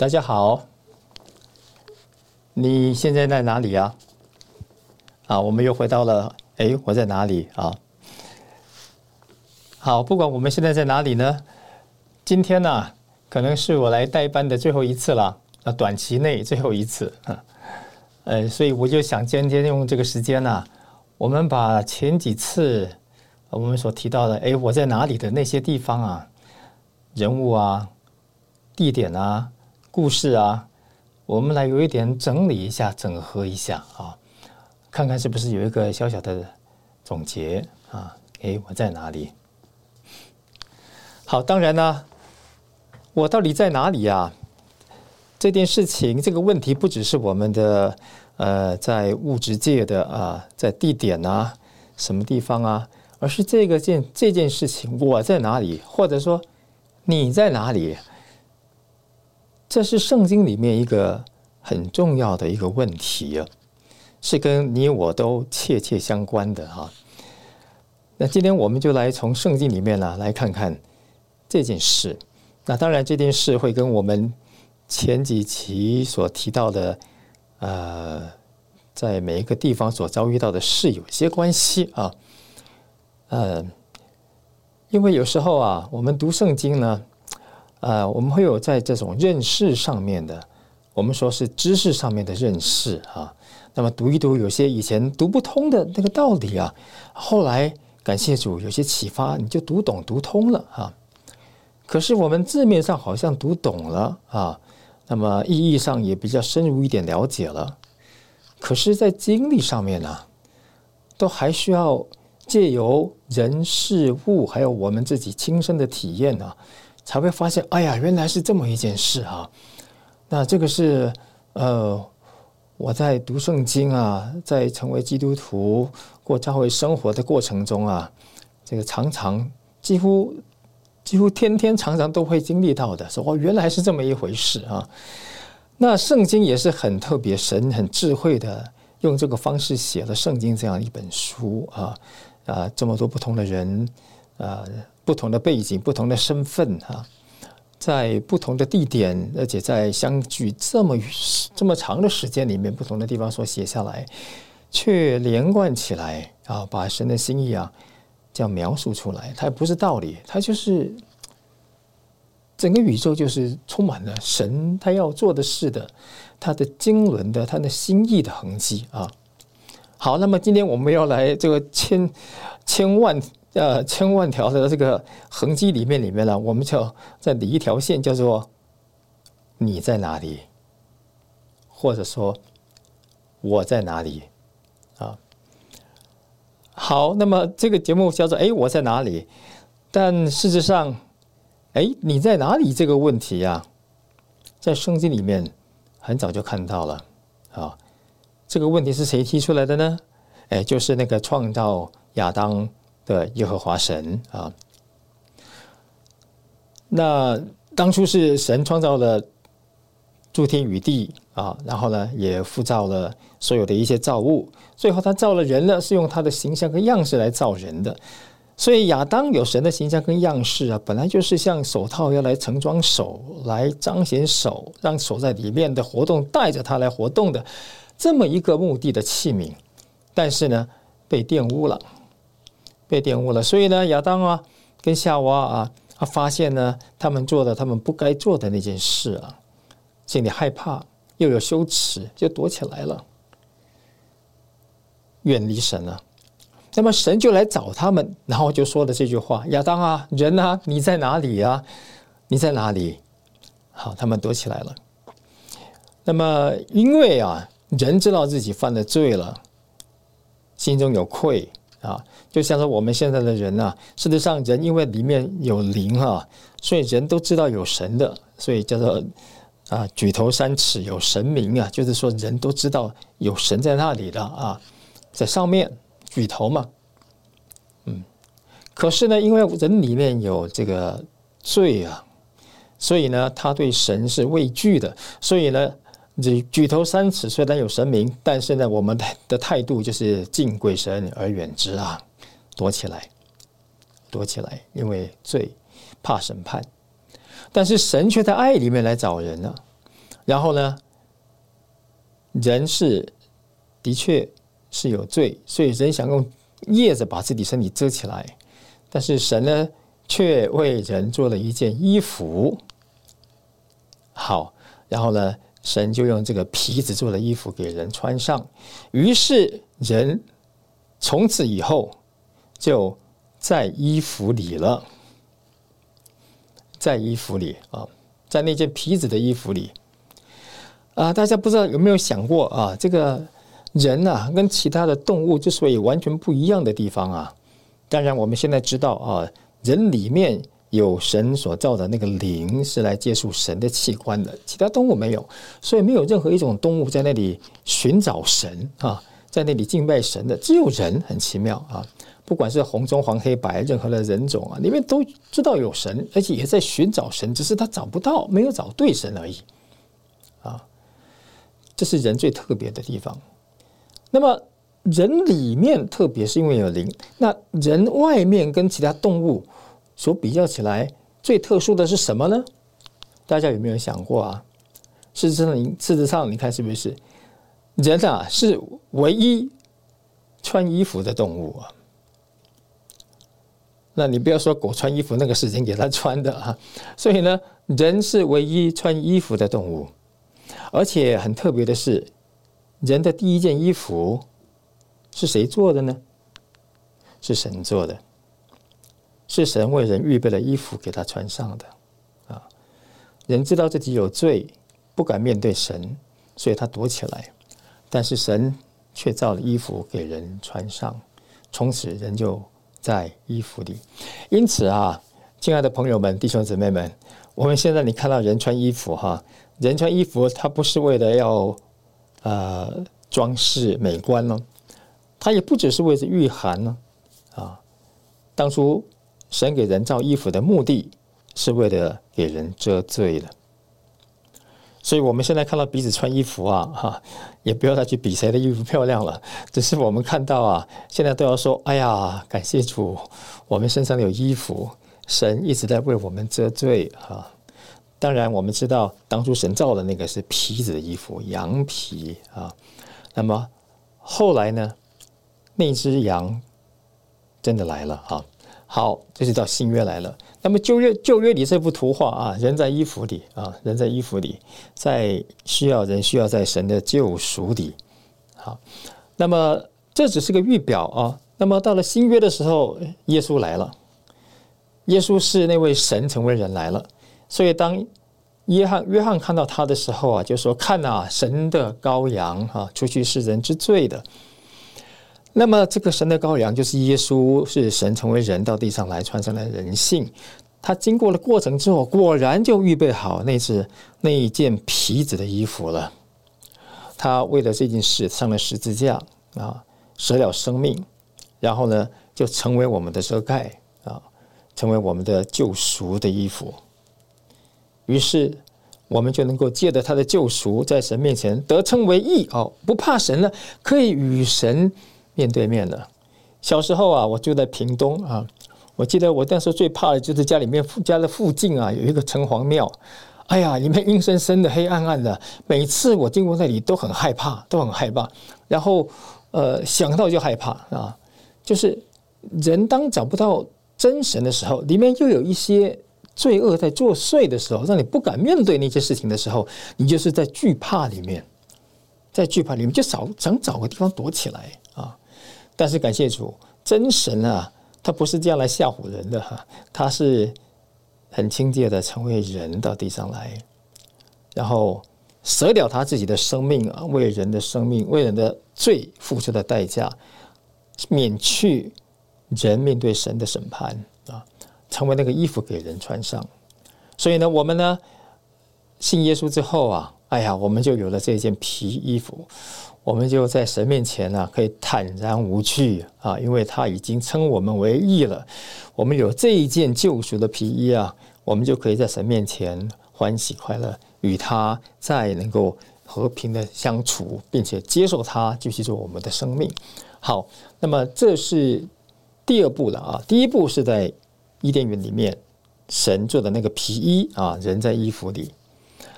大家好，你现在在哪里啊？啊，我们又回到了，哎，我在哪里啊？好，不管我们现在在哪里呢，今天呢，可能是我来代班的最后一次了，啊，短期内最后一次，呃，所以我就想今天用这个时间呢，我们把前几次我们所提到的，哎，我在哪里的那些地方啊，人物啊，地点啊。故事啊，我们来有一点整理一下、整合一下啊，看看是不是有一个小小的总结啊？哎，我在哪里？好，当然呢，我到底在哪里呀？这件事情、这个问题，不只是我们的呃，在物质界的啊，在地点啊，什么地方啊，而是这个件这件事情，我在哪里，或者说你在哪里？这是圣经里面一个很重要的一个问题啊，是跟你我都切切相关的哈。那今天我们就来从圣经里面呢来看看这件事。那当然这件事会跟我们前几期所提到的呃，在每一个地方所遭遇到的事有些关系啊。呃，因为有时候啊，我们读圣经呢。呃，我们会有在这种认识上面的，我们说是知识上面的认识啊。那么读一读，有些以前读不通的那个道理啊，后来感谢主有些启发，你就读懂、读通了啊。可是我们字面上好像读懂了啊，那么意义上也比较深入一点了解了。可是，在经历上面呢，都还需要借由人事物，还有我们自己亲身的体验呢。才会发现，哎呀，原来是这么一件事啊！那这个是呃，我在读圣经啊，在成为基督徒、过教会生活的过程中啊，这个常常几乎几乎天天常常都会经历到的。说哦，原来是这么一回事啊！那圣经也是很特别，神很智慧的用这个方式写了圣经这样一本书啊啊，这么多不同的人啊。不同的背景、不同的身份啊，在不同的地点，而且在相距这么这么长的时间里面，不同的地方所写下来，却连贯起来啊，把神的心意啊这样描述出来。它不是道理，它就是整个宇宙就是充满了神他要做的事的，他的经纶的他的心意的痕迹啊。好，那么今天我们要来这个千千万。呃，千万条的这个痕迹里面，里面呢，我们就在理一条线，叫做“你在哪里”，或者说“我在哪里”啊。好，那么这个节目叫做“哎，我在哪里”，但事实上，“哎，你在哪里”这个问题呀，在圣经里面很早就看到了啊。这个问题是谁提出来的呢？哎，就是那个创造亚当。的耶和华神啊，那当初是神创造了诸天与地啊，然后呢也复造了所有的一些造物，最后他造了人呢，是用他的形象跟样式来造人的。所以亚当有神的形象跟样式啊，本来就是像手套要来盛装手，来彰显手，让手在里面的活动带着它来活动的这么一个目的的器皿，但是呢被玷污了。被玷污了，所以呢，亚当啊，跟夏娃啊，他发现呢，他们做的他们不该做的那件事啊，心里害怕又有羞耻，就躲起来了，远离神了。那么神就来找他们，然后就说了这句话：“亚当啊，人啊，你在哪里呀？你在哪里？”好，他们躲起来了。那么因为啊，人知道自己犯了罪了，心中有愧啊，就像说我们现在的人呐，事实上人因为里面有灵啊，所以人都知道有神的，所以叫做啊举头三尺有神明啊，就是说人都知道有神在那里的啊，在上面。举头嘛，嗯，可是呢，因为人里面有这个罪啊，所以呢，他对神是畏惧的。所以呢，这举头三尺虽然有神明，但是呢，我们的的态度就是敬鬼神而远之啊，躲起来，躲起来，因为罪怕审判。但是神却在爱里面来找人呢，然后呢，人是的确。是有罪，所以人想用叶子把自己身体遮起来，但是神呢，却为人做了一件衣服。好，然后呢，神就用这个皮子做的衣服给人穿上，于是人从此以后就在衣服里了，在衣服里啊，在那件皮子的衣服里啊，大家不知道有没有想过啊，这个。人呐，跟其他的动物之所以完全不一样的地方啊，当然我们现在知道啊，人里面有神所造的那个灵是来接触神的器官的，其他动物没有，所以没有任何一种动物在那里寻找神啊，在那里敬拜神的，只有人，很奇妙啊，不管是红中黄黑白任何的人种啊，里面都知道有神，而且也在寻找神，只是他找不到，没有找对神而已啊，这是人最特别的地方。那么人里面，特别是因为有灵，那人外面跟其他动物所比较起来，最特殊的是什么呢？大家有没有想过啊？事实上，事实上，你看是不是人啊是唯一穿衣服的动物啊？那你不要说狗穿衣服，那个是人给它穿的啊。所以呢，人是唯一穿衣服的动物，而且很特别的是。人的第一件衣服是谁做的呢？是神做的，是神为人预备了衣服给他穿上的。啊，人知道自己有罪，不敢面对神，所以他躲起来。但是神却造了衣服给人穿上，从此人就在衣服里。因此啊，亲爱的朋友们、弟兄姊妹们，我们现在你看到人穿衣服哈，人穿衣服，他不是为了要。呃，装饰美观呢，它也不只是为了御寒呢，啊，当初神给人造衣服的目的是为了给人遮罪的，所以我们现在看到彼此穿衣服啊，哈，也不要再去比谁的衣服漂亮了，只是我们看到啊，现在都要说，哎呀，感谢主，我们身上有衣服，神一直在为我们遮罪哈。当然，我们知道当初神造的那个是皮子的衣服，羊皮啊。那么后来呢，那只羊真的来了啊。好，这就到新约来了。那么旧约旧约里这幅图画啊，人在衣服里啊，人在衣服里，在需要人需要在神的救赎里。好，那么这只是个预表啊。那么到了新约的时候，耶稣来了，耶稣是那位神成为人来了。所以，当约翰约翰看到他的时候啊，就说：“看呐，神的羔羊啊，出去是人之罪的。”那么，这个神的羔羊就是耶稣，是神成为人到地上来，穿上了人性。他经过了过程之后，果然就预备好那是那一件皮子的衣服了。他为了这件事上了十字架啊，舍了生命，然后呢，就成为我们的遮盖啊，成为我们的救赎的衣服。于是，我们就能够借着他的救赎，在神面前得称为义哦，不怕神了，可以与神面对面的。小时候啊，我住在屏东啊，我记得我那时候最怕的就是家里面家的附近啊有一个城隍庙，哎呀，里面阴森森的、黑暗暗的，每次我经过那里都很害怕，都很害怕。然后，呃，想到就害怕啊，就是人当找不到真神的时候，里面又有一些罪恶在作祟的时候，让你不敢面对那些事情的时候，你就是在惧怕里面，在惧怕里面就找想找个地方躲起来。但是感谢主，真神啊，他不是这样来吓唬人的哈，他是很亲切的成为人到地上来，然后舍掉他自己的生命啊，为人的生命，为人的罪付出的代价，免去。人面对神的审判啊，成为那个衣服给人穿上。所以呢，我们呢信耶稣之后啊，哎呀，我们就有了这件皮衣服，我们就在神面前呢可以坦然无惧啊，因为他已经称我们为义了。我们有这一件救赎的皮衣啊，我们就可以在神面前欢喜快乐，与他再能够和平的相处，并且接受他继续做我们的生命。好，那么这是。第二步了啊，第一步是在伊甸园里面，神做的那个皮衣啊，人在衣服里。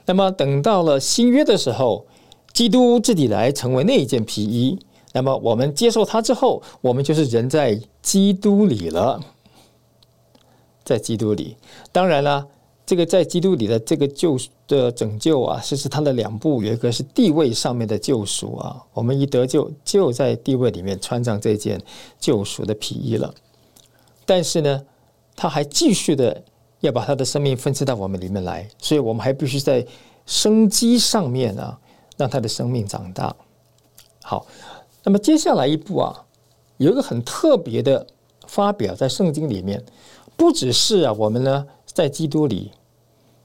那么等到了新约的时候，基督自己来成为那一件皮衣。那么我们接受他之后，我们就是人在基督里了，在基督里。当然了。这个在基督里的这个救的拯救啊，是是他的两步，有一个是地位上面的救赎啊。我们一得救，就在地位里面穿上这件救赎的皮衣了。但是呢，他还继续的要把他的生命分赐到我们里面来，所以我们还必须在生机上面啊，让他的生命长大。好，那么接下来一步啊，有一个很特别的发表在圣经里面，不只是啊，我们呢。在基督里，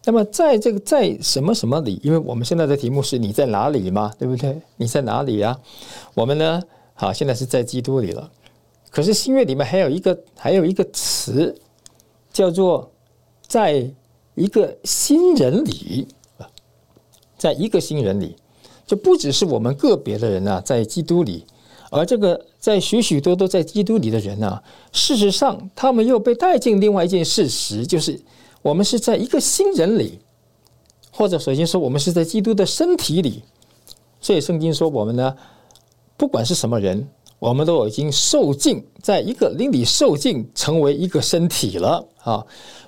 那么在这个在什么什么里？因为我们现在的题目是你在哪里嘛，对不对？你在哪里呀？我们呢？好，现在是在基督里了。可是新约里面还有一个还有一个词，叫做在一个新人里，在一个新人里，就不只是我们个别的人呐，在基督里，而这个在许许多多在基督里的人呢，事实上他们又被带进另外一件事实，就是。我们是在一个新人里，或者首先说，我们是在基督的身体里。所以圣经说，我们呢，不管是什么人，我们都已经受尽，在一个灵里受尽，成为一个身体了啊。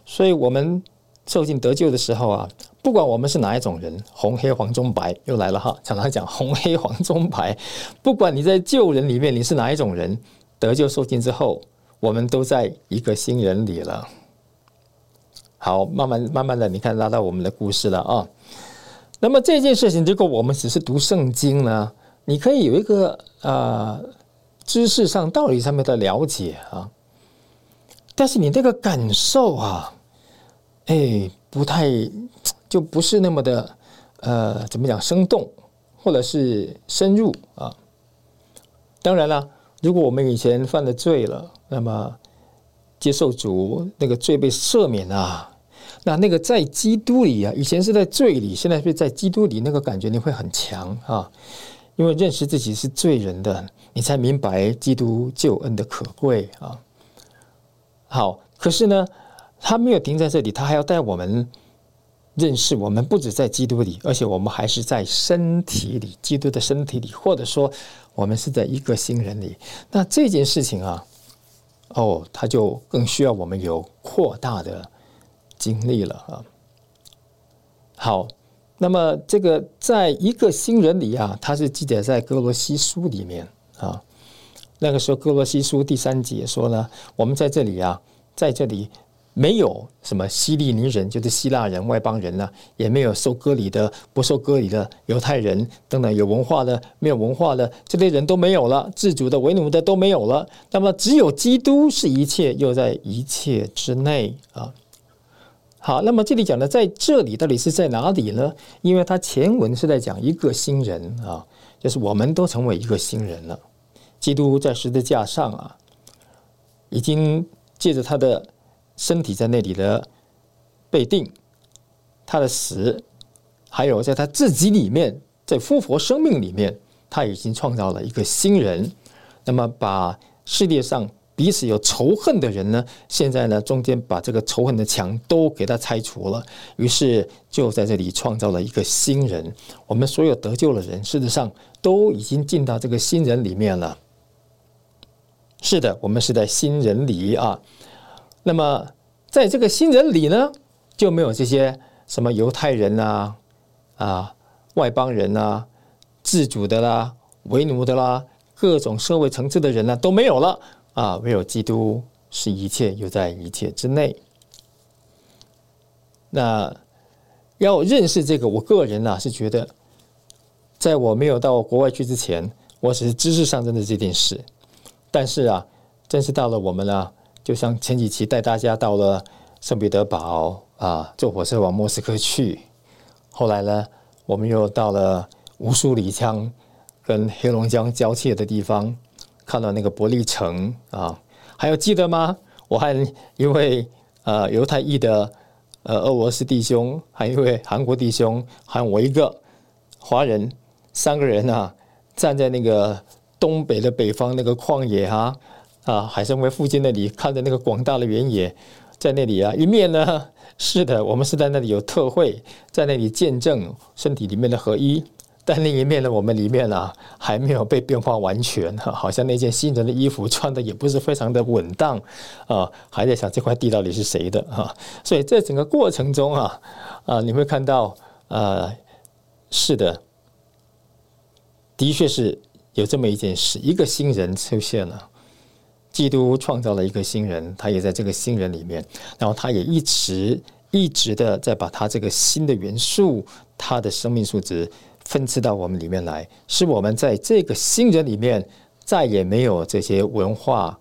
所以，我们受尽得救的时候啊，不管我们是哪一种人，红黑黄棕白又来了哈，常常讲红黑黄棕白，不管你在旧人里面你是哪一种人，得救受尽之后，我们都在一个新人里了。好，慢慢慢慢的，你看拉到我们的故事了啊。那么这件事情，如果我们只是读圣经呢，你可以有一个呃知识上、道理上面的了解啊。但是你那个感受啊，哎，不太就不是那么的呃，怎么讲生动，或者是深入啊。当然了，如果我们以前犯了罪了，那么。接受主那个罪被赦免啊，那那个在基督里啊，以前是在罪里，现在是在基督里，那个感觉你会很强啊，因为认识自己是罪人的，你才明白基督救恩的可贵啊。好，可是呢，他没有停在这里，他还要带我们认识我们不止在基督里，而且我们还是在身体里，基督的身体里，或者说我们是在一个新人里。那这件事情啊。哦，他就更需要我们有扩大的经历了啊。好，那么这个在一个新人里啊，他是记载在哥罗西书里面啊。那个时候，哥罗西书第三节说呢，我们在这里啊，在这里。没有什么希利尼人，就是希腊人、外邦人呢，也没有受割礼的、不受割礼的犹太人等等，有文化的、没有文化的这类人都没有了，自主的、为奴的都没有了。那么只有基督是一切，又在一切之内啊。好，那么这里讲的在这里到底是在哪里呢？因为他前文是在讲一个新人啊，就是我们都成为一个新人了。基督在十字架上啊，已经借着他的。身体在那里的被定，他的死，还有在他自己里面，在复活生命里面，他已经创造了一个新人。那么，把世界上彼此有仇恨的人呢，现在呢，中间把这个仇恨的墙都给他拆除了，于是就在这里创造了一个新人。我们所有得救的人，事实上都已经进到这个新人里面了。是的，我们是在新人里啊。那么在这个新人里呢，就没有这些什么犹太人啊、啊外邦人啊、自主的啦、为奴的啦，各种社会层次的人呢都没有了啊，唯有基督是一切，又在一切之内。那要认识这个，我个人呢是觉得，在我没有到国外去之前，我只是知识上真的这件事。但是啊，真是到了我们了，就像前几期带大家到了圣彼得堡啊，坐火车往莫斯科去。后来呢，我们又到了乌苏里江跟黑龙江交界的地方，看到那个伯利城啊，还有记得吗？我还因为呃犹太裔的。呃，俄罗斯弟兄，还有一位韩国弟兄，还有我一个华人，三个人啊，站在那个东北的北方那个旷野哈啊，海参崴附近那里，看着那个广大的原野，在那里啊，一面呢，是的，我们是在那里有特会，在那里见证身体里面的合一。但另一面呢，我们里面啊还没有被变化完全，好像那件新人的衣服穿的也不是非常的稳当啊，还在想这块地到底是谁的哈。所以在整个过程中啊啊，你会看到啊，是的，的确是有这么一件事，一个新人出现了，基督创造了一个新人，他也在这个新人里面，然后他也一直一直的在把他这个新的元素，他的生命数值。分赐到我们里面来，使我们在这个新人里面再也没有这些文化、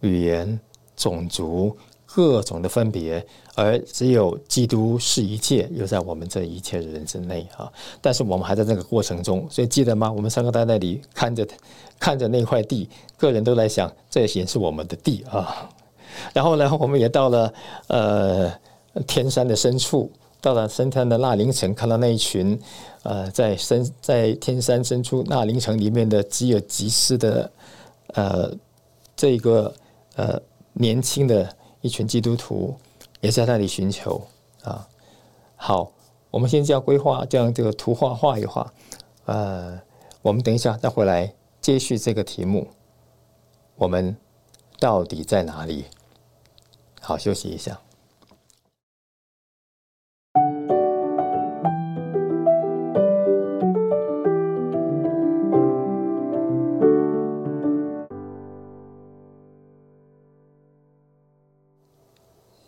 语言、种族各种的分别，而只有基督是一切，又在我们这一切人之内啊！但是我们还在这个过程中，所以记得吗？我们三个在那里看着看着那块地，个人都在想，这也是我们的地啊。然后呢，我们也到了呃天山的深处。到了深山的纳林城，看到那一群，呃，在深在天山深处纳林城里面的吉尔吉斯的，呃，这个呃年轻的一群基督徒，也在那里寻求啊。好，我们先这样规划，这样这个图画画一画，呃，我们等一下再回来接续这个题目，我们到底在哪里？好，休息一下。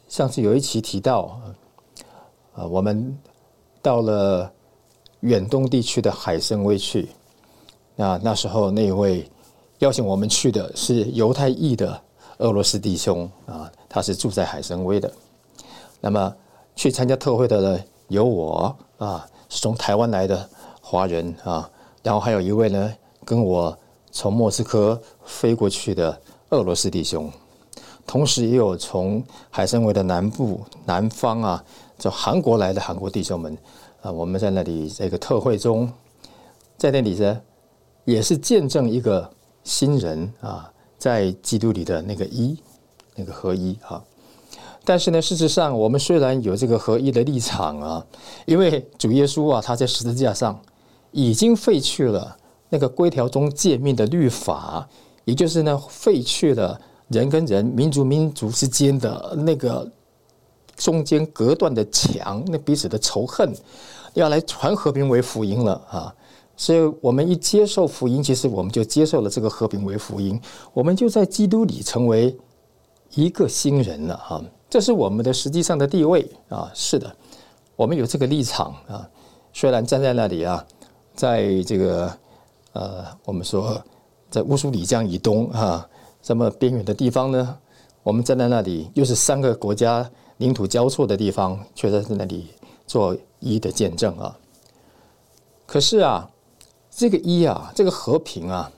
上次有一期提到，啊，我们到了远东地区的海参崴去。那那时候那位邀请我们去的是犹太裔的俄罗斯弟兄啊，他是住在海参崴的。那么去参加特会的呢，有我啊，是从台湾来的华人啊，然后还有一位呢，跟我从莫斯科飞过去的俄罗斯弟兄。同时也有从海参崴的南部南方啊，从韩国来的韩国弟兄们啊，我们在那里这个特会中，在那里呢，也是见证一个新人啊，在基督里的那个一，那个合一啊。但是呢，事实上，我们虽然有这个合一的立场啊，因为主耶稣啊，他在十字架上已经废去了那个规条中诫命的律法，也就是呢，废去了。人跟人、民族民族之间的那个中间隔断的墙，那彼此的仇恨，要来传和平为福音了啊！所以我们一接受福音，其实我们就接受了这个和平为福音，我们就在基督里成为一个新人了哈！这是我们的实际上的地位啊！是的，我们有这个立场啊！虽然站在那里啊，在这个呃，我们说在乌苏里江以东啊。这么边远的地方呢，我们站在那里，又是三个国家领土交错的地方，却在那里做一的见证啊。可是啊，这个一啊，这个和平啊，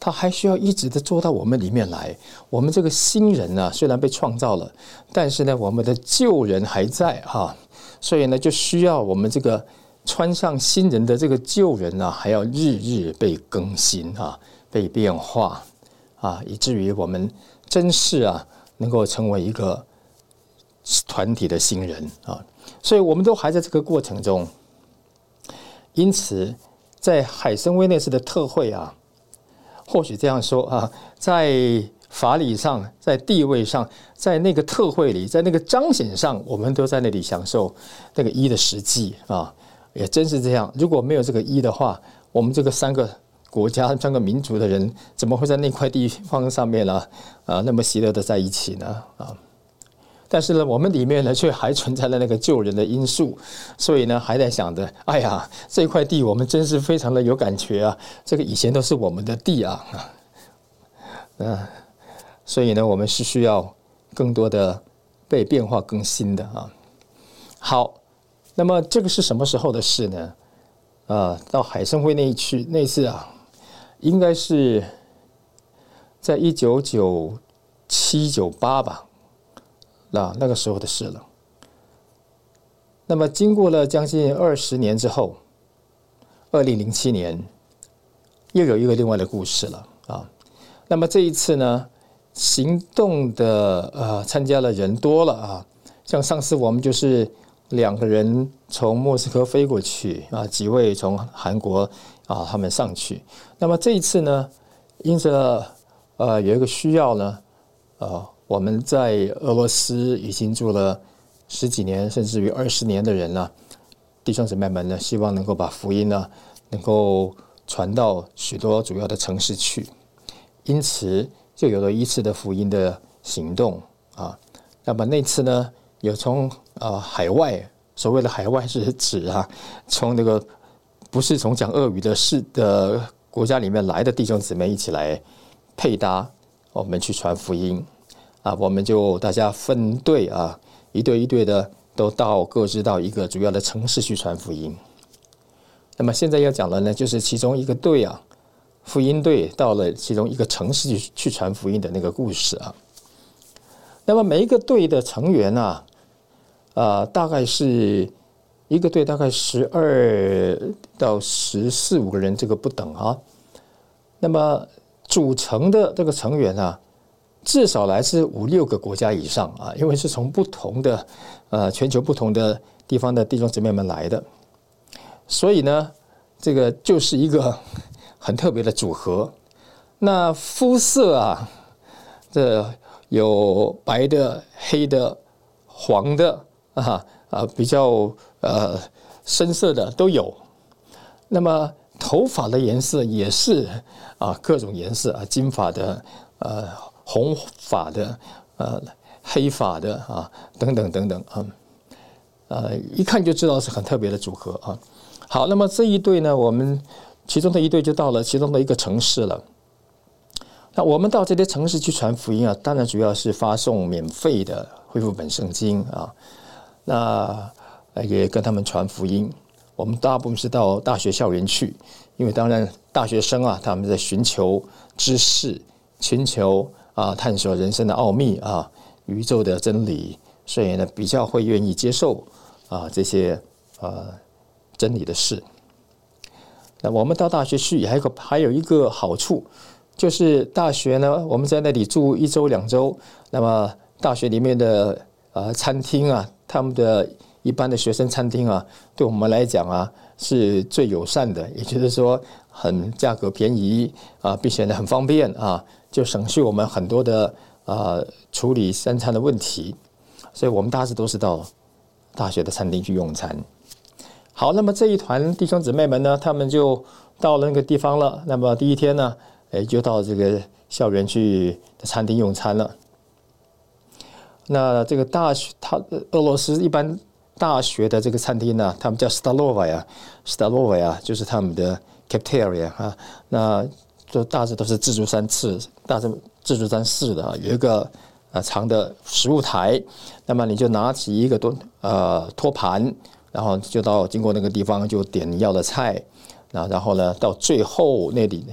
它还需要一直的做到我们里面来。我们这个新人呢，虽然被创造了，但是呢，我们的旧人还在哈，所以呢，就需要我们这个穿上新人的这个旧人呢，还要日日被更新啊，被变化。啊，以至于我们真是啊，能够成为一个团体的新人啊，所以我们都还在这个过程中。因此，在海参崴那次的特会啊，或许这样说啊，在法理上，在地位上，在那个特会里，在那个彰显上，我们都在那里享受那个一的实际啊，也真是这样。如果没有这个一的话，我们这个三个国家、三个民族的人，怎么会在那块地方上面呢？啊，那么喜乐的在一起呢？啊，但是呢，我们里面呢，却还存在了那个救人的因素，所以呢，还在想着，哎呀，这块地我们真是非常的有感觉啊，这个以前都是我们的地啊，啊。所以呢，我们是需要更多的被变化更新的啊。好，那么这个是什么时候的事呢？啊，到海参崴那一去那次啊，应该是在一九九七九八吧，那那个时候的事了。那么经过了将近二十年之后，二零零七年又有一个另外的故事了啊。那么这一次呢？行动的呃，参加的人多了啊，像上次我们就是两个人从莫斯科飞过去啊，几位从韩国啊他们上去。那么这一次呢，因着呃有一个需要呢，呃，我们在俄罗斯已经住了十几年甚至于二十年的人呢，弟兄姊妹们呢，希望能够把福音呢能够传到许多主要的城市去，因此。就有了一次的福音的行动啊，那么那次呢，有从啊海外，所谓的海外是指啊，从那个不是从讲俄语的市的国家里面来的弟兄姊妹一起来配搭，我们去传福音啊，我们就大家分队啊，一队一队的都到各自到一个主要的城市去传福音。那么现在要讲的呢，就是其中一个队啊。福音队到了其中一个城市去去传福音的那个故事啊。那么每一个队的成员啊，啊，大概是一个队大概十二到十四五个人，这个不等啊。那么组成的这个成员啊，至少来自五六个国家以上啊，因为是从不同的呃全球不同的地方的弟兄姊妹们来的，所以呢，这个就是一个。很特别的组合，那肤色啊，这有白的、黑的、黄的啊啊，比较呃深色的都有。那么头发的颜色也是啊，各种颜色啊，金发的、呃红发的、呃黑发的啊，等等等等啊，呃，一看就知道是很特别的组合啊。好，那么这一对呢，我们。其中的一队就到了其中的一个城市了。那我们到这些城市去传福音啊，当然主要是发送免费的恢复本圣经啊。那也跟他们传福音。我们大部分是到大学校园去，因为当然大学生啊，他们在寻求知识、寻求啊探索人生的奥秘啊、宇宙的真理，所以呢比较会愿意接受啊这些呃真理的事。那我们到大学去，还有个还有一个好处，就是大学呢，我们在那里住一周两周，那么大学里面的呃餐厅啊，他们的一般的学生餐厅啊，对我们来讲啊是最友善的，也就是说很价格便宜啊，并且呢很方便啊，就省去我们很多的啊处理三餐的问题，所以我们大致都是到大学的餐厅去用餐。好，那么这一团弟兄姊妹们呢，他们就到了那个地方了。那么第一天呢，哎，就到这个校园去餐厅用餐了。那这个大学，他俄罗斯一般大学的这个餐厅呢，他们叫 stalova 呀，stalova 呀，就是他们的 cafeteria 啊。那就大致都是自助餐式，大致自助餐式的，有一个啊长的食物台，那么你就拿起一个托呃托盘。然后就到经过那个地方就点你要的菜，啊，然后呢到最后那里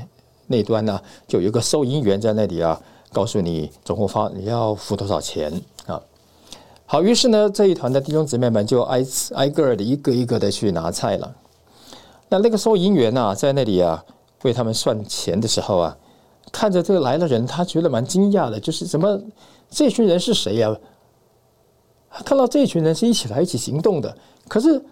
那端呢就有一个收银员在那里啊，告诉你总共发你要付多少钱啊。好，于是呢这一团的弟兄姊妹们就挨挨个的一个一个的去拿菜了。那那个收银员呐在那里啊为他们算钱的时候啊，看着这个来的人，他觉得蛮惊讶的，就是怎么这群人是谁呀？看到这群人是一起来一起行动的。可是，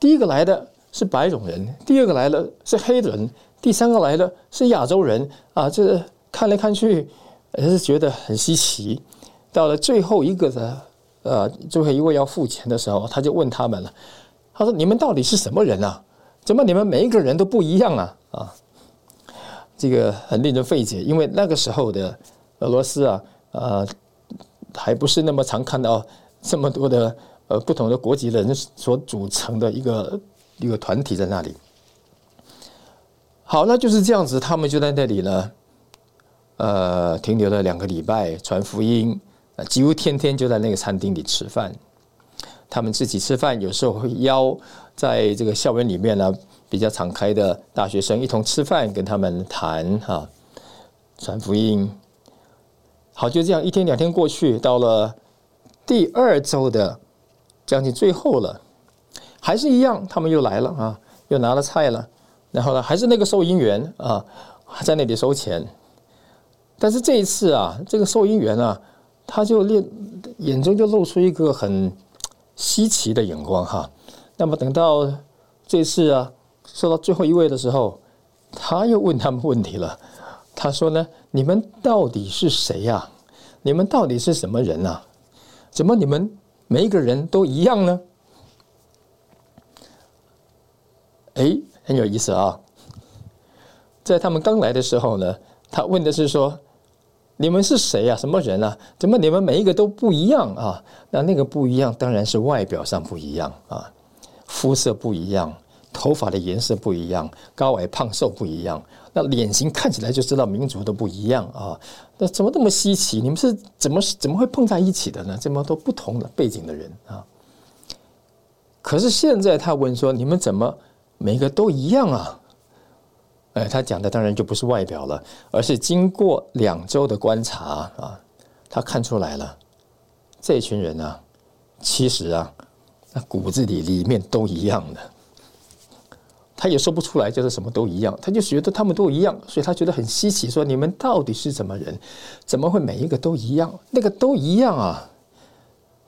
第一个来的是白种人，第二个来的是黑人，第三个来的是亚洲人啊！这看来看去，而是觉得很稀奇。到了最后一个的呃，最后一位要付钱的时候，他就问他们了，他说：“你们到底是什么人啊？怎么你们每一个人都不一样啊？”啊，这个很令人费解，因为那个时候的俄罗斯啊，呃，还不是那么常看到这么多的呃不同的国籍的人所组成的一个一个团体在那里。好，那就是这样子，他们就在那里呢，呃，停留了两个礼拜，传福音，几乎天天就在那个餐厅里吃饭。他们自己吃饭，有时候会邀在这个校园里面呢比较敞开的大学生一同吃饭，跟他们谈哈，传福音。好，就这样一天两天过去，到了第二周的将近最后了，还是一样，他们又来了啊，又拿了菜了。然后呢，还是那个收银员啊，还在那里收钱。但是这一次啊，这个收银员啊，他就眼眼中就露出一个很稀奇的眼光哈。那么等到这次啊，说到最后一位的时候，他又问他们问题了。他说呢：“你们到底是谁呀？你们到底是什么人啊？怎么你们每一个人都一样呢？”哎。很有意思啊，在他们刚来的时候呢，他问的是说：“你们是谁啊？什么人啊？怎么你们每一个都不一样啊？”那那个不一样，当然是外表上不一样啊，肤色不一样，头发的颜色不一样，高矮胖瘦不一样，那脸型看起来就知道民族都不一样啊。那怎么那么稀奇？你们是怎么怎么会碰在一起的呢？这么多不同的背景的人啊。可是现在他问说：“你们怎么？”每个都一样啊，哎，他讲的当然就不是外表了，而是经过两周的观察啊，他看出来了，这群人啊，其实啊，那骨子里里面都一样的，他也说不出来就是什么都一样，他就觉得他们都一样，所以他觉得很稀奇，说你们到底是什么人？怎么会每一个都一样？那个都一样啊！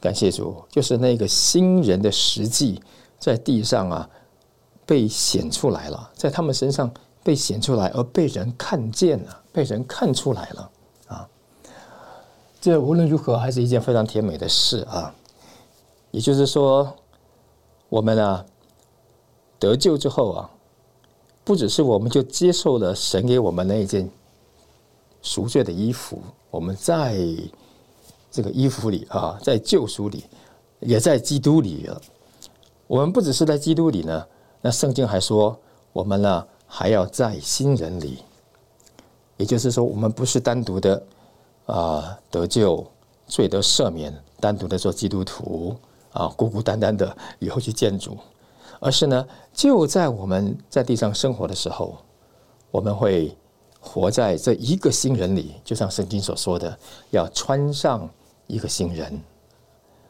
感谢主，就是那个新人的实际在地上啊。被显出来了，在他们身上被显出来，而被人看见了，被人看出来了啊！这无论如何还是一件非常甜美的事啊！也就是说，我们啊得救之后啊，不只是我们就接受了神给我们那一件赎罪的衣服，我们在这个衣服里啊，在救赎里，也在基督里了。我们不只是在基督里呢。那圣经还说，我们呢还要在新人里，也就是说，我们不是单独的啊得救、罪得赦免，单独的做基督徒啊，孤孤单单的以后去见主，而是呢，就在我们在地上生活的时候，我们会活在这一个新人里，就像圣经所说的，要穿上一个新人，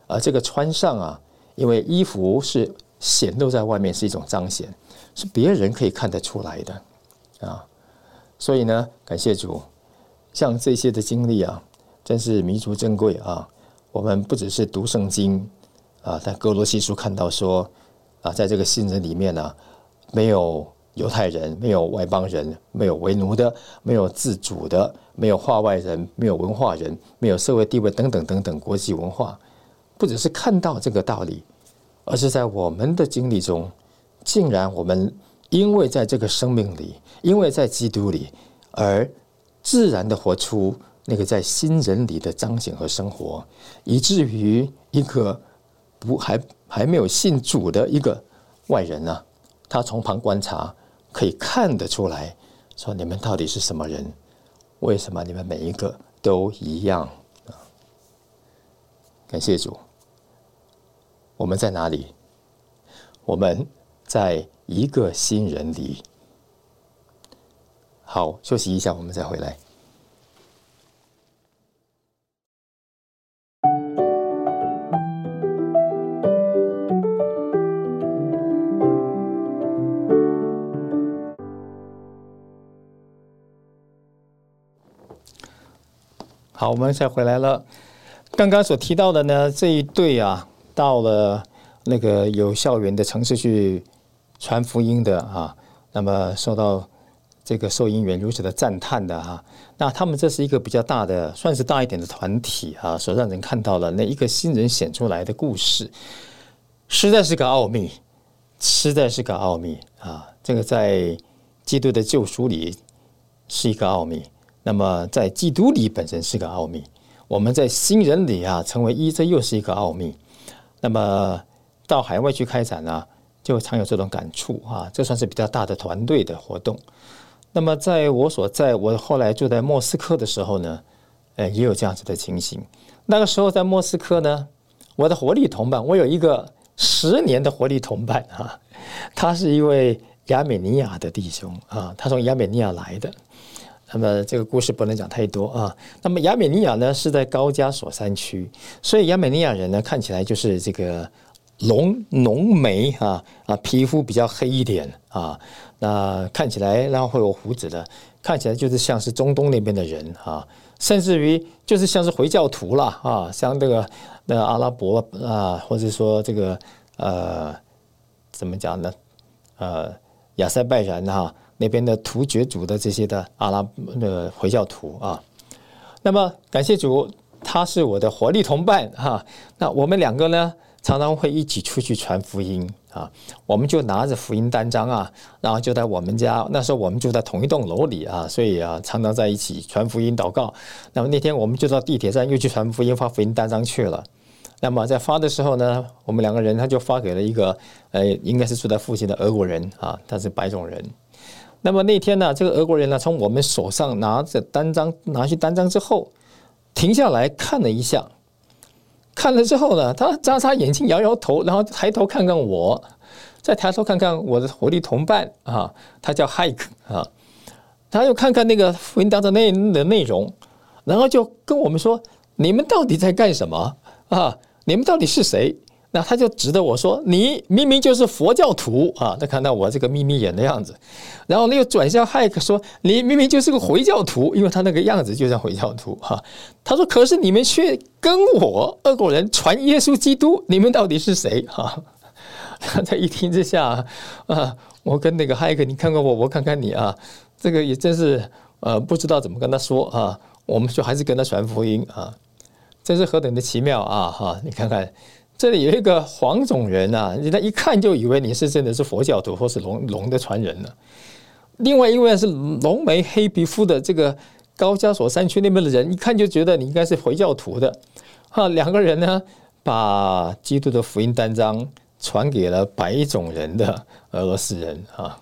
而这个穿上啊，因为衣服是。显露在外面是一种彰显，是别人可以看得出来的啊。所以呢，感谢主，像这些的经历啊，真是弥足珍贵啊。我们不只是读圣经啊，在哥罗西书看到说啊，在这个新人里面呢，没有犹太人，没有外邦人，没有为奴的，没有自主的，没有化外人，没有文化人，没有社会地位等等等等国际文化，不只是看到这个道理。而是在我们的经历中，竟然我们因为在这个生命里，因为在基督里，而自然的活出那个在新人里的彰显和生活，以至于一个不还还没有信主的一个外人呢，他从旁观察，可以看得出来，说你们到底是什么人？为什么你们每一个都一样？感谢主。我们在哪里？我们在一个新人里。好，休息一下，我们再回来。好，我们再回来了。刚刚所提到的呢，这一对啊。到了那个有校园的城市去传福音的啊，那么受到这个收银员如此的赞叹的哈。那他们这是一个比较大的，算是大一点的团体啊，所让人看到了那一个新人显出来的故事，实在是个奥秘，实在是个奥秘啊！这个在基督的救赎里是一个奥秘，那么在基督里本身是个奥秘，我们在新人里啊成为一，这又是一个奥秘。那么到海外去开展呢，就常有这种感触啊，这算是比较大的团队的活动。那么，在我所在，我后来住在莫斯科的时候呢，呃，也有这样子的情形。那个时候在莫斯科呢，我的活力同伴，我有一个十年的活力同伴啊，他是一位亚美尼亚的弟兄啊，他从亚美尼亚来的。那么这个故事不能讲太多啊。那么亚美尼亚呢是在高加索山区，所以亚美尼亚人呢看起来就是这个浓浓眉啊啊，皮肤比较黑一点啊。那看起来，然后会有胡子的，看起来就是像是中东那边的人啊，甚至于就是像是回教徒啦啊，像这个那个阿拉伯啊，或者说这个呃，怎么讲呢？呃，亚塞拜然哈那边的突厥族的这些的阿拉那个回教徒啊。那么感谢主，他是我的活力同伴哈。那我们两个呢，常常会一起出去传福音。啊，我们就拿着福音单张啊，然后就在我们家。那时候我们住在同一栋楼里啊，所以啊，常常在一起传福音、祷告。那么那天我们就到地铁站又去传福音、发福音单张去了。那么在发的时候呢，我们两个人他就发给了一个呃，应该是住在附近的俄国人啊，他是白种人。那么那天呢，这个俄国人呢，从我们手上拿着单张拿去单张之后，停下来看了一下。看了之后呢，他眨眨眼睛，摇摇头，然后抬头看看我，再抬头看看我的活力同伴啊，他叫 Hike 啊，他又看看那个福音当中内的内容，然后就跟我们说：“你们到底在干什么啊？你们到底是谁？”那他就指着我说：“你明明就是佛教徒啊！”他看到我这个眯眯眼的样子，然后呢又转向骇客说：“你明明就是个回教徒，因为他那个样子就像回教徒哈。”他说：“可是你们却跟我俄国人传耶稣基督，你们到底是谁？”哈，他一听之下啊，我跟那个骇客，你看看我，我看看你啊，这个也真是呃，不知道怎么跟他说啊。我们就还是跟他传福音啊，这是何等的奇妙啊！哈，你看看。这里有一个黄种人啊，人家一看就以为你是真的是佛教徒或是龙龙的传人了。另外一位是浓眉黑皮肤的这个高加索山区那边的人，一看就觉得你应该是回教徒的。哈，两个人呢，把基督的福音单张传给了白种人的俄罗斯人啊，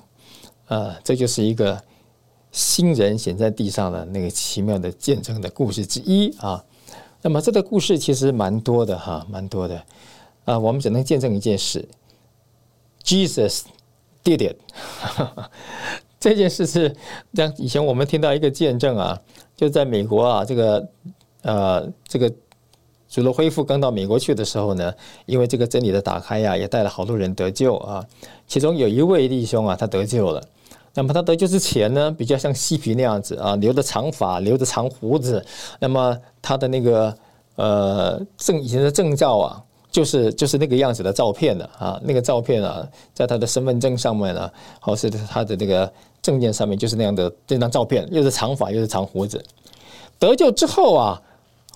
啊，这就是一个新人显在地上的那个奇妙的见证的故事之一啊。那么这个故事其实蛮多的哈，蛮多的啊。我们只能见证一件事：Jesus did it。这件事是像以前我们听到一个见证啊，就在美国啊，这个呃，这个主了恢复刚到美国去的时候呢，因为这个真理的打开呀，也带了好多人得救啊。其中有一位弟兄啊，他得救了。那么他得救之前呢，比较像嬉皮那样子啊，留着长发，留着长胡子。那么他的那个呃证以前的证照啊，就是就是那个样子的照片的啊，那个照片啊，在他的身份证上面呢，或是他的这个证件上面，就是那样的这张照片，又是长发又是长胡子。得救之后啊，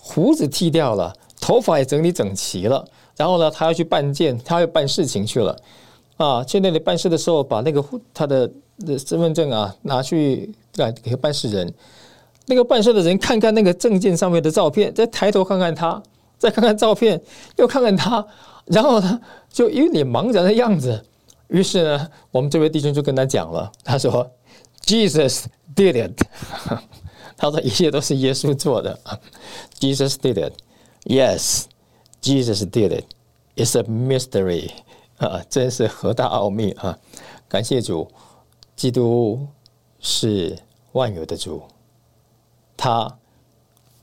胡子剃掉了，头发也整理整齐了，然后呢，他要去办件，他要办事情去了啊，去那里办事的时候，把那个他的。的身份证啊，拿去给给办事人，那个办事的人看看那个证件上面的照片，再抬头看看他，再看看照片，又看看他，然后呢，就一脸茫然的样子。于是呢，我们这位弟兄就跟他讲了，他说：“Jesus did it。”他说：“一切都是耶稣做的。”Jesus did it. Yes, Jesus did it. It's a mystery. 啊，真是何大奥秘啊！感谢主。基督是万有的主，他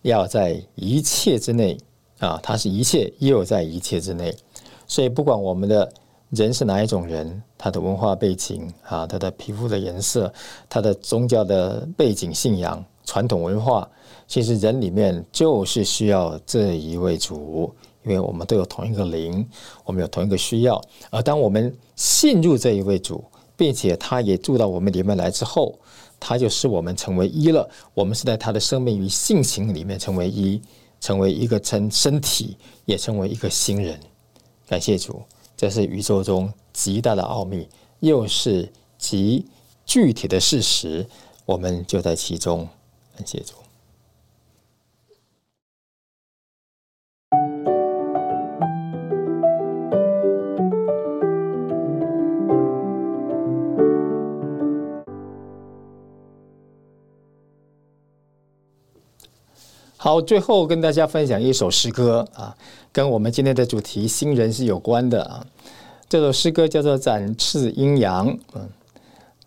要在一切之内啊，他是一切又在一切之内，所以不管我们的人是哪一种人，他的文化背景啊，他的皮肤的颜色，他的宗教的背景、信仰、传统文化，其实人里面就是需要这一位主，因为我们都有同一个灵，我们有同一个需要，而当我们信入这一位主。并且他也住到我们里面来之后，他就使我们成为一了。我们是在他的生命与性情里面成为一，成为一个身身体，也成为一个新人。感谢主，这是宇宙中极大的奥秘，又是极具体的事实。我们就在其中。感谢主。好，最后跟大家分享一首诗歌啊，跟我们今天的主题“新人”是有关的啊。这首诗歌叫做《展翅阴阳》。嗯，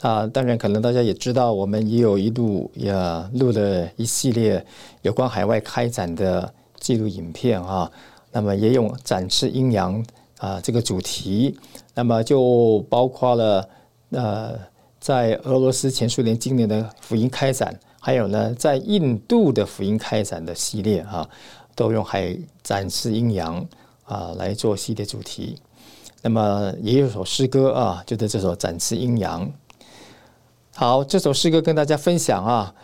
啊，当然可能大家也知道，我们也有一路也录了一系列有关海外开展的记录影片啊。那么也用“展翅阴阳”啊这个主题，那么就包括了呃，在俄罗斯前苏联今年的福音开展。还有呢，在印度的福音开展的系列啊，都用海展示阴阳啊来做系列主题。那么也有首诗歌啊，就是这首展示阴阳。好，这首诗歌跟大家分享啊。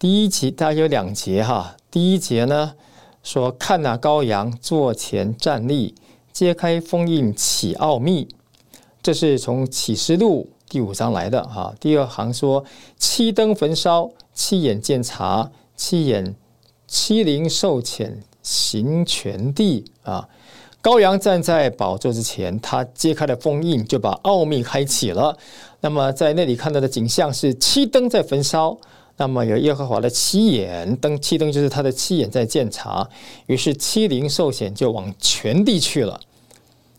第一节大概有两节哈。第一节呢说：“看那羔羊座前站立，揭开封印起奥秘。”这是从启示录第五章来的哈。第二行说：“七灯焚烧。”七眼见察，七眼七灵受遣行全地啊！羔羊站在宝座之前，他揭开了封印，就把奥秘开启了。那么在那里看到的景象是七灯在焚烧，那么有耶和华的七眼灯，七灯就是他的七眼在见察。于是七灵受显就往全地去了。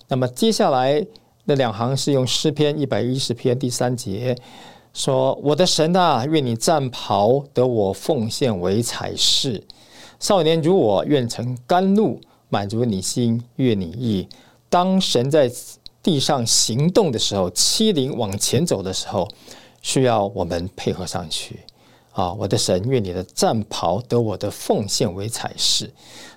那么接下来那两行是用诗篇一百一十篇第三节。说：“我的神啊，愿你战袍得我奉献为彩饰；少年如我，愿成甘露，满足你心，悦你意。当神在地上行动的时候，欺凌往前走的时候，需要我们配合上去。啊，我的神，愿你的战袍得我的奉献为彩饰；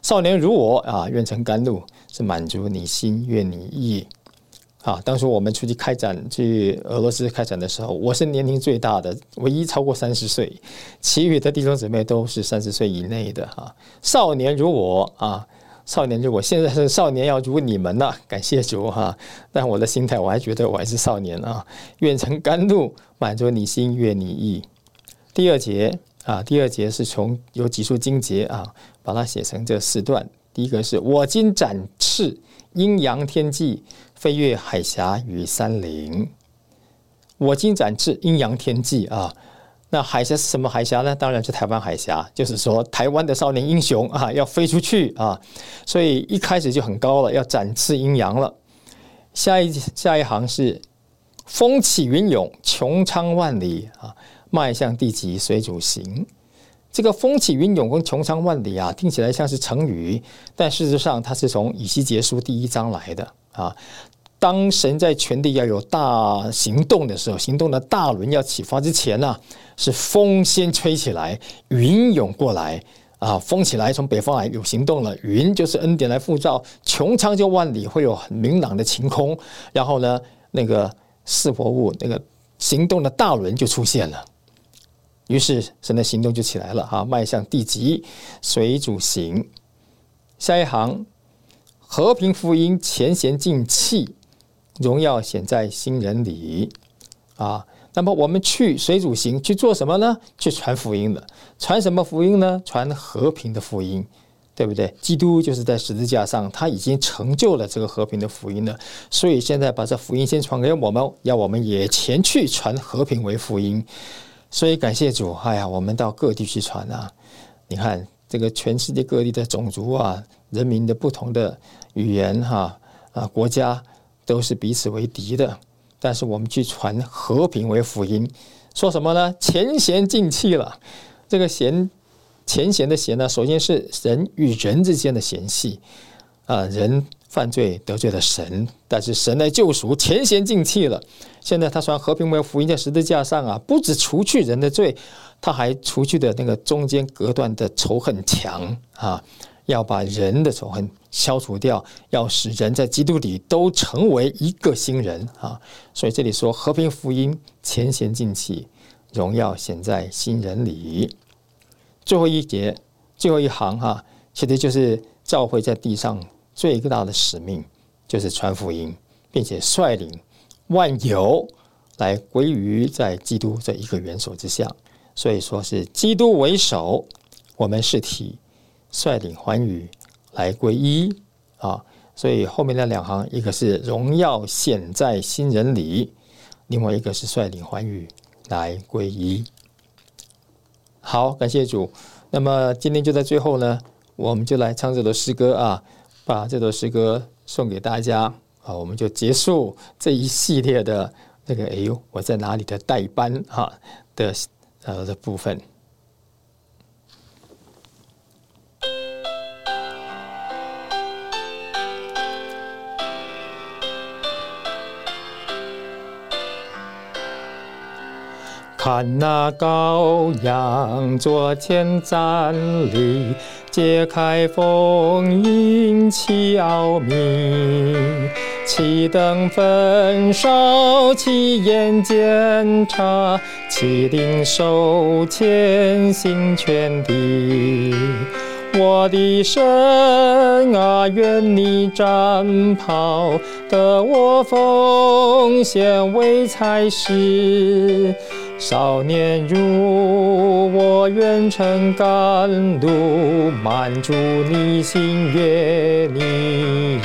少年如我啊，愿成甘露，是满足你心，悦你意。”啊，当初我们出去开展去俄罗斯开展的时候，我是年龄最大的，唯一超过三十岁，其余的弟兄姊妹都是三十岁以内的哈。少年如我啊，少年如我，现在是少年要如你们了，感谢主哈。但我的心态，我还觉得我还是少年啊。愿成甘露，满足你心，愿你意。第二节啊，第二节是从有几处经节啊，把它写成这四段。第一个是我今展翅，阴阳天际。飞越海峡与山林，我今展翅阴阳天际啊！那海峡是什么海峡呢？当然是台湾海峡，就是说台湾的少年英雄啊，要飞出去啊！所以一开始就很高了，要展翅阴阳了。下一下一行是风起云涌，穹苍万里啊，迈向地极，随主行。这个风起云涌跟穹苍万里啊，听起来像是成语，但事实上它是从以西结书第一章来的啊。当神在全地要有大行动的时候，行动的大轮要启发之前呢，是风先吹起来，云涌过来啊，风起来从北方来有行动了，云就是恩典来复照，穹苍就万里会有很明朗的晴空，然后呢，那个四活物那个行动的大轮就出现了，于是神的行动就起来了啊，迈向地极，随主行。下一行，和平福音前贤进气。荣耀显在新人里啊！那么我们去水主行去做什么呢？去传福音的，传什么福音呢？传和平的福音，对不对？基督就是在十字架上，他已经成就了这个和平的福音了。所以现在把这福音先传给我们，要我们也前去传和平为福音。所以感谢主，哎呀，我们到各地去传啊！你看这个全世界各地的种族啊、人民的不同的语言哈啊国家。都是彼此为敌的，但是我们去传和平为福音，说什么呢？前贤尽弃了，这个贤前贤的贤呢，首先是人与人之间的嫌隙啊，人犯罪得罪了神，但是神来救赎，前嫌尽弃了。现在他传和平为福音，在十字架上啊，不止除去人的罪，他还除去的那个中间隔断的仇恨墙啊。要把人的仇恨消除掉，要使人在基督里都成为一个新人啊！所以这里说和平福音前嫌尽弃，荣耀显在新人里。最后一节，最后一行哈，其实就是教会在地上最大的使命，就是传福音，并且率领万有来归于在基督这一个元首之下。所以说是基督为首，我们是体，率领寰宇来归一啊。所以后面那两行，一个是荣耀显在新人里，另外一个是率领寰宇来归一。好，感谢主。那么今天就在最后呢，我们就来唱这首诗歌啊，把这首诗歌送给大家啊，我们就结束这一系列的那个哎呦我在哪里的代班哈的呃的部分。看那羔羊昨天站立，揭开封印奇奥秘，启灯焚烧，其眼检查，其领受前行全地。我的神啊，愿你战袍得我奉献为才是。少年如我，愿承甘露，满足你心愿。你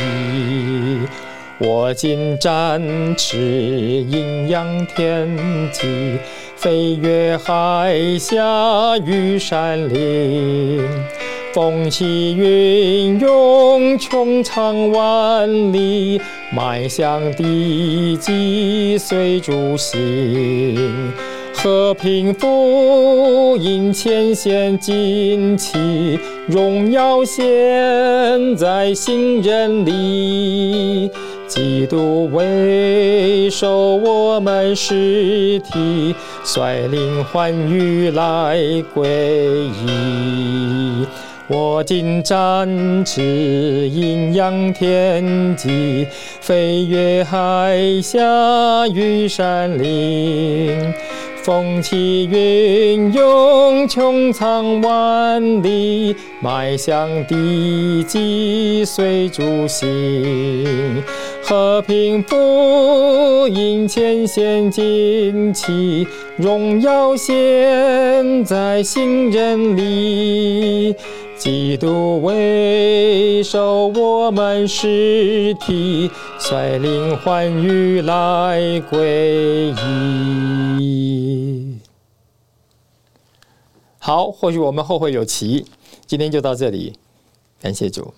我今展翅，阴阳天际，飞越海峡与山林，风起云涌，穹苍万里，迈向地极，随主行。和平福音前线旌旗，荣耀现在新人里。基督为首，我们实体率领寰宇来归依。我今展翅，阴阳天际，飞越海峡与山林。风起云涌，穹苍万里，迈向地极，随主行。和平福音前线旌旗，荣耀现在新人里。基督为首，我们实体率领欢愉来归依。好，或许我们后会有期。今天就到这里，感谢主。